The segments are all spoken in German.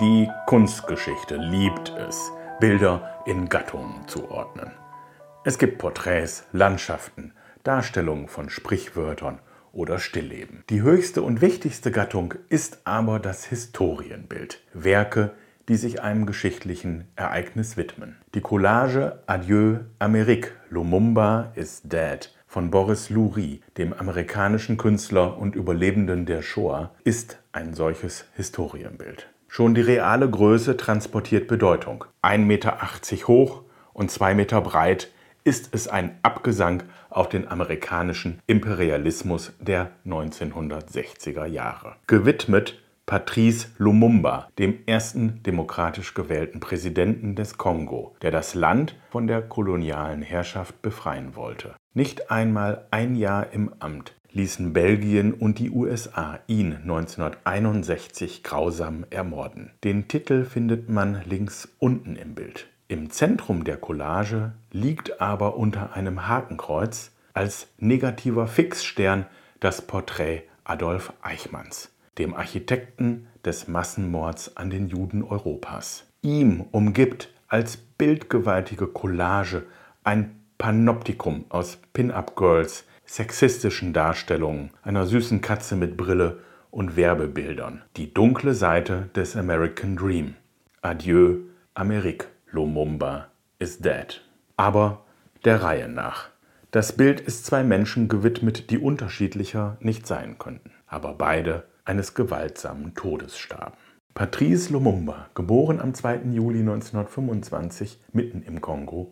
Die Kunstgeschichte liebt es, Bilder in Gattungen zu ordnen. Es gibt Porträts, Landschaften, Darstellungen von Sprichwörtern oder Stillleben. Die höchste und wichtigste Gattung ist aber das Historienbild. Werke, die sich einem geschichtlichen Ereignis widmen. Die Collage Adieu Amérique, Lumumba is Dead von Boris Loury, dem amerikanischen Künstler und Überlebenden der Shoah, ist ein solches Historienbild. Schon die reale Größe transportiert Bedeutung. 1,80 Meter hoch und 2 Meter breit ist es ein Abgesang auf den amerikanischen Imperialismus der 1960er Jahre. Gewidmet Patrice Lumumba, dem ersten demokratisch gewählten Präsidenten des Kongo, der das Land von der kolonialen Herrschaft befreien wollte. Nicht einmal ein Jahr im Amt ließen Belgien und die USA ihn 1961 grausam ermorden. Den Titel findet man links unten im Bild. Im Zentrum der Collage liegt aber unter einem Hakenkreuz als negativer Fixstern das Porträt Adolf Eichmanns dem Architekten des Massenmords an den Juden Europas. Ihm umgibt als bildgewaltige Collage ein Panoptikum aus Pin-up-Girls, sexistischen Darstellungen, einer süßen Katze mit Brille und Werbebildern. Die dunkle Seite des American Dream. Adieu, Amerik, Lumumba is dead. Aber der Reihe nach. Das Bild ist zwei Menschen gewidmet, die unterschiedlicher nicht sein könnten, aber beide eines gewaltsamen Todes starben. Patrice Lumumba, geboren am 2. Juli 1925 mitten im Kongo,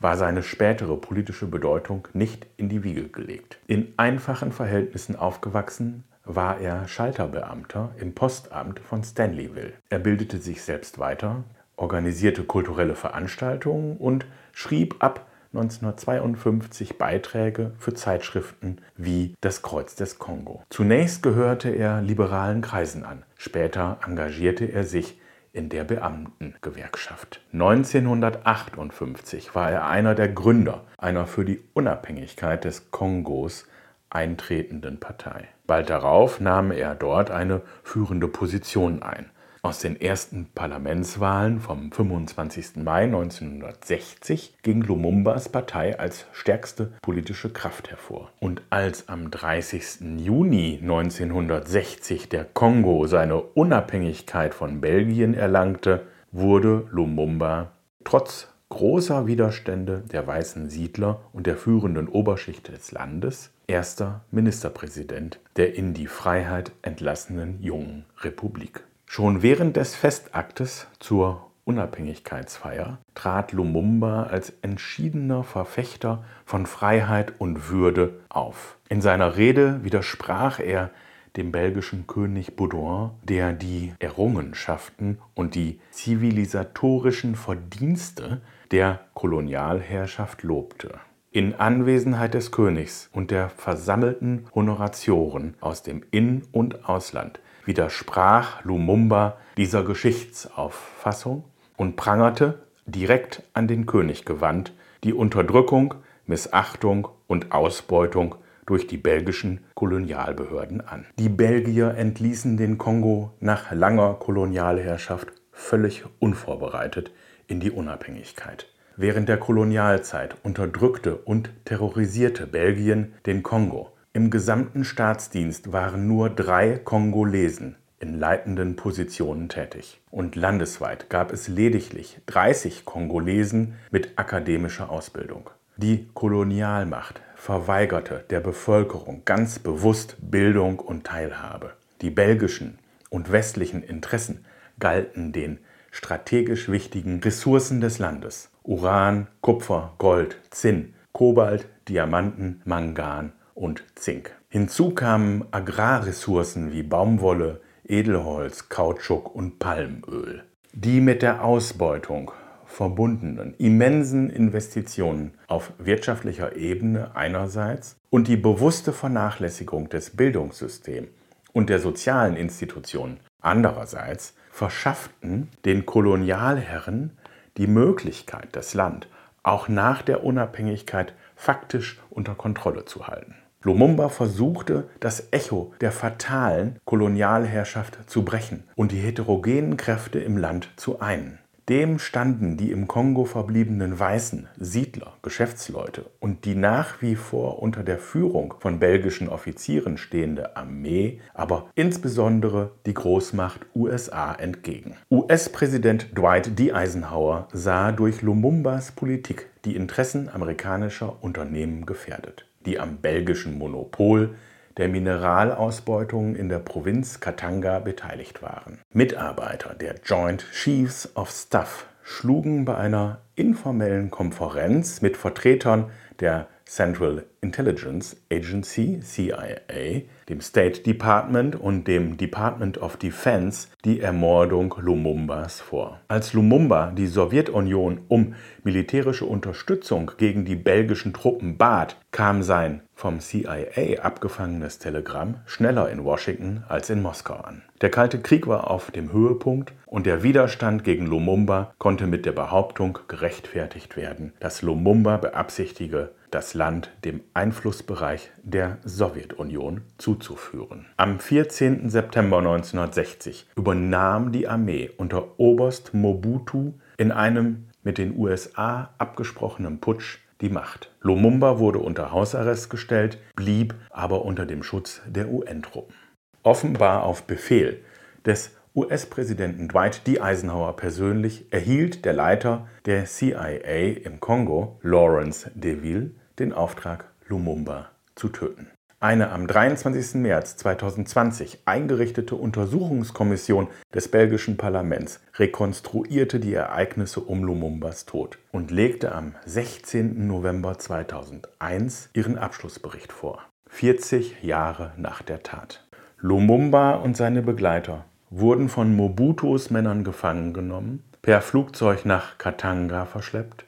war seine spätere politische Bedeutung nicht in die Wiege gelegt. In einfachen Verhältnissen aufgewachsen, war er Schalterbeamter im Postamt von Stanleyville. Er bildete sich selbst weiter, organisierte kulturelle Veranstaltungen und schrieb ab 1952 Beiträge für Zeitschriften wie Das Kreuz des Kongo. Zunächst gehörte er liberalen Kreisen an, später engagierte er sich in der Beamtengewerkschaft. 1958 war er einer der Gründer einer für die Unabhängigkeit des Kongos eintretenden Partei. Bald darauf nahm er dort eine führende Position ein. Aus den ersten Parlamentswahlen vom 25. Mai 1960 ging Lumumbas Partei als stärkste politische Kraft hervor. Und als am 30. Juni 1960 der Kongo seine Unabhängigkeit von Belgien erlangte, wurde Lumumba trotz großer Widerstände der weißen Siedler und der führenden Oberschicht des Landes erster Ministerpräsident der in die Freiheit entlassenen jungen Republik. Schon während des Festaktes zur Unabhängigkeitsfeier trat Lumumba als entschiedener Verfechter von Freiheit und Würde auf. In seiner Rede widersprach er dem belgischen König Baudouin, der die Errungenschaften und die zivilisatorischen Verdienste der Kolonialherrschaft lobte. In Anwesenheit des Königs und der versammelten Honoratioren aus dem In- und Ausland widersprach Lumumba dieser Geschichtsauffassung und prangerte, direkt an den König gewandt, die Unterdrückung, Missachtung und Ausbeutung durch die belgischen Kolonialbehörden an. Die Belgier entließen den Kongo nach langer Kolonialherrschaft völlig unvorbereitet in die Unabhängigkeit. Während der Kolonialzeit unterdrückte und terrorisierte Belgien den Kongo im gesamten Staatsdienst waren nur drei Kongolesen in leitenden Positionen tätig. Und landesweit gab es lediglich 30 Kongolesen mit akademischer Ausbildung. Die Kolonialmacht verweigerte der Bevölkerung ganz bewusst Bildung und Teilhabe. Die belgischen und westlichen Interessen galten den strategisch wichtigen Ressourcen des Landes. Uran, Kupfer, Gold, Zinn, Kobalt, Diamanten, Mangan und Zink. Hinzu kamen Agrarressourcen wie Baumwolle, Edelholz, Kautschuk und Palmöl. Die mit der Ausbeutung verbundenen immensen Investitionen auf wirtschaftlicher Ebene einerseits und die bewusste Vernachlässigung des Bildungssystems und der sozialen Institutionen andererseits verschafften den Kolonialherren die Möglichkeit, das Land auch nach der Unabhängigkeit faktisch unter Kontrolle zu halten. Lumumba versuchte, das Echo der fatalen Kolonialherrschaft zu brechen und die heterogenen Kräfte im Land zu einen. Dem standen die im Kongo verbliebenen Weißen, Siedler, Geschäftsleute und die nach wie vor unter der Führung von belgischen Offizieren stehende Armee, aber insbesondere die Großmacht USA entgegen. US-Präsident Dwight D. Eisenhower sah durch Lumumbas Politik die Interessen amerikanischer Unternehmen gefährdet, die am belgischen Monopol der Mineralausbeutung in der Provinz Katanga beteiligt waren. Mitarbeiter der Joint Chiefs of Staff schlugen bei einer informellen Konferenz mit Vertretern der Central Intelligence Agency CIA, dem State Department und dem Department of Defense die Ermordung Lumumbas vor. Als Lumumba die Sowjetunion um militärische Unterstützung gegen die belgischen Truppen bat, kam sein vom CIA abgefangenes Telegramm schneller in Washington als in Moskau an. Der Kalte Krieg war auf dem Höhepunkt und der Widerstand gegen Lumumba konnte mit der Behauptung gerechtfertigt werden, dass Lumumba beabsichtige, das Land dem Einflussbereich der Sowjetunion zuzuführen. Am 14. September 1960 übernahm die Armee unter Oberst Mobutu in einem mit den USA abgesprochenen Putsch die Macht. Lumumba wurde unter Hausarrest gestellt, blieb aber unter dem Schutz der UN-Truppen. Offenbar auf Befehl des US-Präsidenten Dwight D. Eisenhower persönlich erhielt der Leiter der CIA im Kongo, Lawrence DeVille, den Auftrag, Lumumba zu töten. Eine am 23. März 2020 eingerichtete Untersuchungskommission des belgischen Parlaments rekonstruierte die Ereignisse um Lumumbas Tod und legte am 16. November 2001 ihren Abschlussbericht vor. 40 Jahre nach der Tat. Lumumba und seine Begleiter wurden von Mobutus Männern gefangen genommen, per Flugzeug nach Katanga verschleppt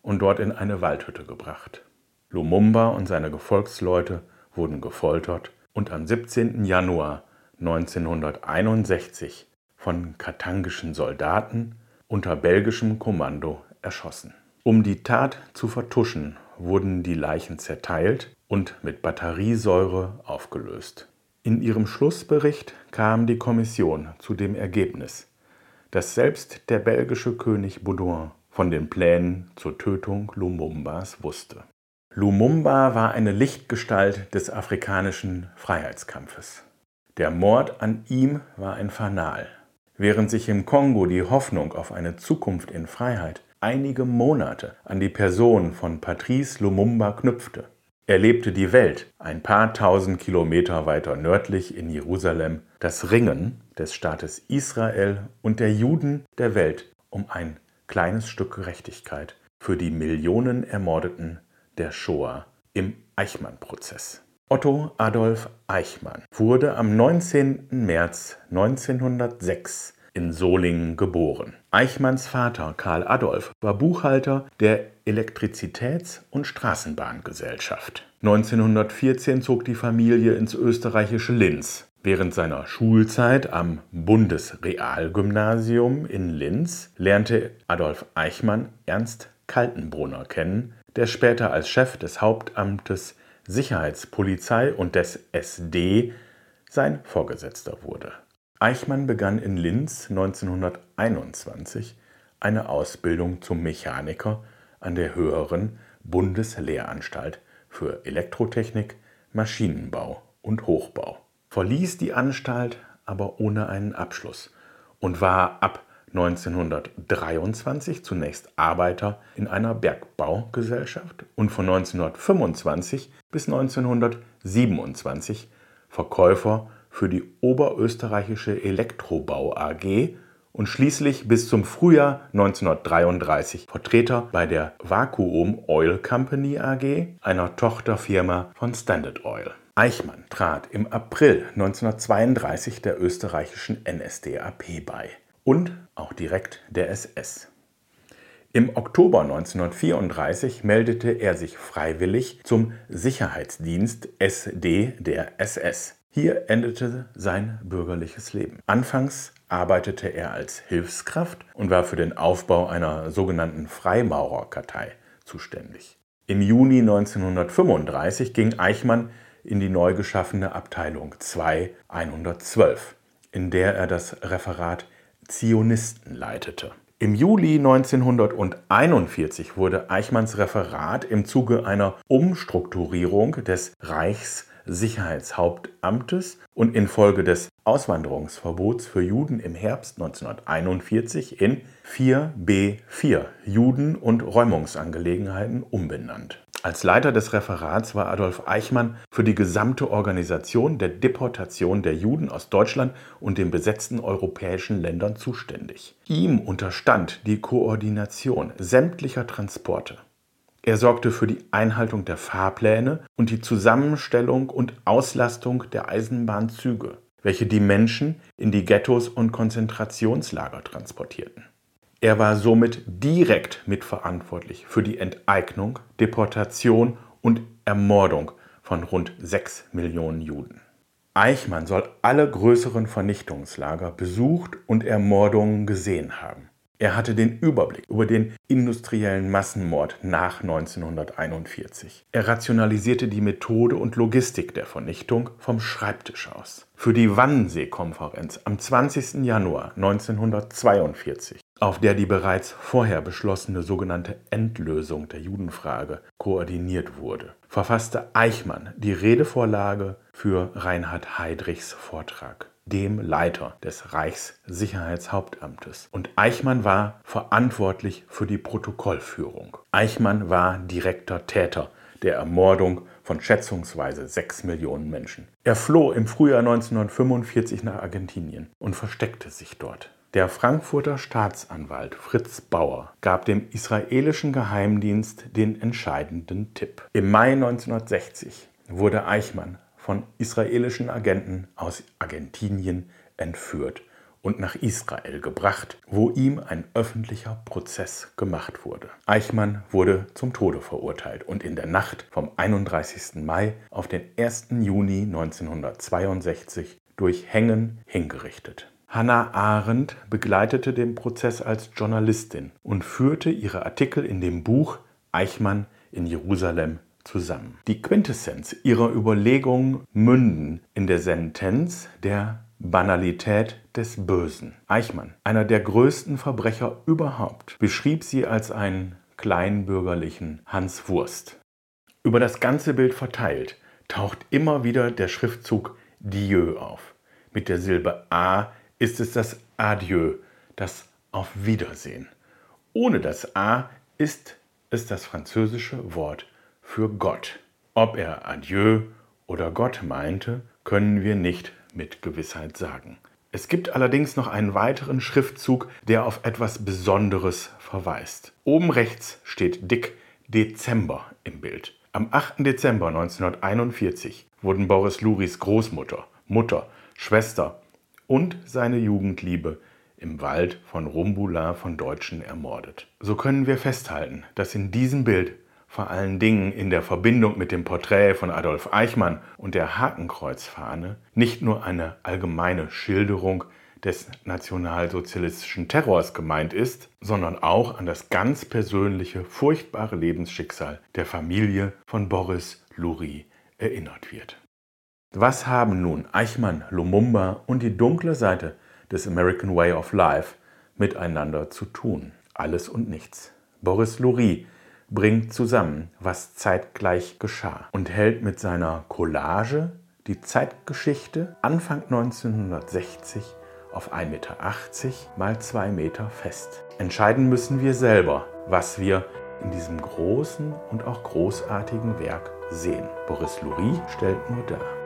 und dort in eine Waldhütte gebracht. Lumumba und seine Gefolgsleute wurden gefoltert und am 17. Januar 1961 von katangischen Soldaten unter belgischem Kommando erschossen. Um die Tat zu vertuschen, wurden die Leichen zerteilt und mit Batteriesäure aufgelöst. In ihrem Schlussbericht kam die Kommission zu dem Ergebnis, dass selbst der belgische König Baudouin von den Plänen zur Tötung Lumumbas wusste. Lumumba war eine Lichtgestalt des afrikanischen Freiheitskampfes. Der Mord an ihm war ein Fanal. Während sich im Kongo die Hoffnung auf eine Zukunft in Freiheit einige Monate an die Person von Patrice Lumumba knüpfte, erlebte die Welt ein paar tausend Kilometer weiter nördlich in Jerusalem das Ringen des Staates Israel und der Juden der Welt um ein kleines Stück Gerechtigkeit für die Millionen Ermordeten der Shoah im Eichmann-Prozess. Otto Adolf Eichmann wurde am 19. März 1906 in Solingen geboren. Eichmanns Vater Karl Adolf war Buchhalter der Elektrizitäts- und Straßenbahngesellschaft. 1914 zog die Familie ins österreichische Linz. Während seiner Schulzeit am Bundesrealgymnasium in Linz lernte Adolf Eichmann Ernst Kaltenbrunner kennen, der später als Chef des Hauptamtes Sicherheitspolizei und des SD sein Vorgesetzter wurde. Eichmann begann in Linz 1921 eine Ausbildung zum Mechaniker an der höheren Bundeslehranstalt für Elektrotechnik, Maschinenbau und Hochbau, verließ die Anstalt aber ohne einen Abschluss und war ab 1923 zunächst Arbeiter in einer Bergbaugesellschaft und von 1925 bis 1927 Verkäufer für die Oberösterreichische Elektrobau AG und schließlich bis zum Frühjahr 1933 Vertreter bei der Vacuum Oil Company AG, einer Tochterfirma von Standard Oil. Eichmann trat im April 1932 der österreichischen NSDAP bei und auch direkt der SS. Im Oktober 1934 meldete er sich freiwillig zum Sicherheitsdienst SD der SS. Hier endete sein bürgerliches Leben. Anfangs arbeitete er als Hilfskraft und war für den Aufbau einer sogenannten Freimaurerkartei zuständig. Im Juni 1935 ging Eichmann in die neu geschaffene Abteilung 2 112, in der er das Referat Zionisten leitete. Im Juli 1941 wurde Eichmanns Referat im Zuge einer Umstrukturierung des Reichssicherheitshauptamtes und infolge des Auswanderungsverbots für Juden im Herbst 1941 in 4b4 Juden und Räumungsangelegenheiten umbenannt. Als Leiter des Referats war Adolf Eichmann für die gesamte Organisation der Deportation der Juden aus Deutschland und den besetzten europäischen Ländern zuständig. Ihm unterstand die Koordination sämtlicher Transporte. Er sorgte für die Einhaltung der Fahrpläne und die Zusammenstellung und Auslastung der Eisenbahnzüge, welche die Menschen in die Ghettos und Konzentrationslager transportierten. Er war somit direkt mitverantwortlich für die Enteignung, Deportation und Ermordung von rund sechs Millionen Juden. Eichmann soll alle größeren Vernichtungslager besucht und Ermordungen gesehen haben. Er hatte den Überblick über den industriellen Massenmord nach 1941. Er rationalisierte die Methode und Logistik der Vernichtung vom Schreibtisch aus. Für die Wannsee-Konferenz am 20. Januar 1942 auf der die bereits vorher beschlossene sogenannte Endlösung der Judenfrage koordiniert wurde, verfasste Eichmann die Redevorlage für Reinhard Heydrichs Vortrag, dem Leiter des Reichssicherheitshauptamtes. Und Eichmann war verantwortlich für die Protokollführung. Eichmann war direkter Täter der Ermordung von schätzungsweise sechs Millionen Menschen. Er floh im Frühjahr 1945 nach Argentinien und versteckte sich dort. Der Frankfurter Staatsanwalt Fritz Bauer gab dem israelischen Geheimdienst den entscheidenden Tipp. Im Mai 1960 wurde Eichmann von israelischen Agenten aus Argentinien entführt und nach Israel gebracht, wo ihm ein öffentlicher Prozess gemacht wurde. Eichmann wurde zum Tode verurteilt und in der Nacht vom 31. Mai auf den 1. Juni 1962 durch Hängen hingerichtet. Hannah Arendt begleitete den Prozess als Journalistin und führte ihre Artikel in dem Buch Eichmann in Jerusalem zusammen. Die Quintessenz ihrer Überlegungen münden in der Sentenz der Banalität des Bösen. Eichmann, einer der größten Verbrecher überhaupt, beschrieb sie als einen kleinbürgerlichen Hans Wurst. Über das ganze Bild verteilt taucht immer wieder der Schriftzug Dieu auf. Mit der Silbe A ist es das Adieu, das Auf Wiedersehen. Ohne das A ist es das französische Wort für Gott. Ob er Adieu oder Gott meinte, können wir nicht mit Gewissheit sagen. Es gibt allerdings noch einen weiteren Schriftzug, der auf etwas Besonderes verweist. Oben rechts steht dick Dezember im Bild. Am 8. Dezember 1941 wurden Boris Luris Großmutter, Mutter, Schwester und seine Jugendliebe im Wald von Rumbula von Deutschen ermordet. So können wir festhalten, dass in diesem Bild vor allen Dingen in der Verbindung mit dem Porträt von Adolf Eichmann und der Hakenkreuzfahne nicht nur eine allgemeine Schilderung des nationalsozialistischen Terrors gemeint ist, sondern auch an das ganz persönliche, furchtbare Lebensschicksal der Familie von Boris Lurie erinnert wird. Was haben nun Eichmann, Lumumba und die dunkle Seite des American Way of Life miteinander zu tun? Alles und nichts. Boris Lurie bringt zusammen, was zeitgleich geschah und hält mit seiner Collage die Zeitgeschichte Anfang 1960 auf 1,80 Meter mal 2 Meter fest. Entscheiden müssen wir selber, was wir in diesem großen und auch großartigen Werk sehen. Boris Lurie stellt nur dar.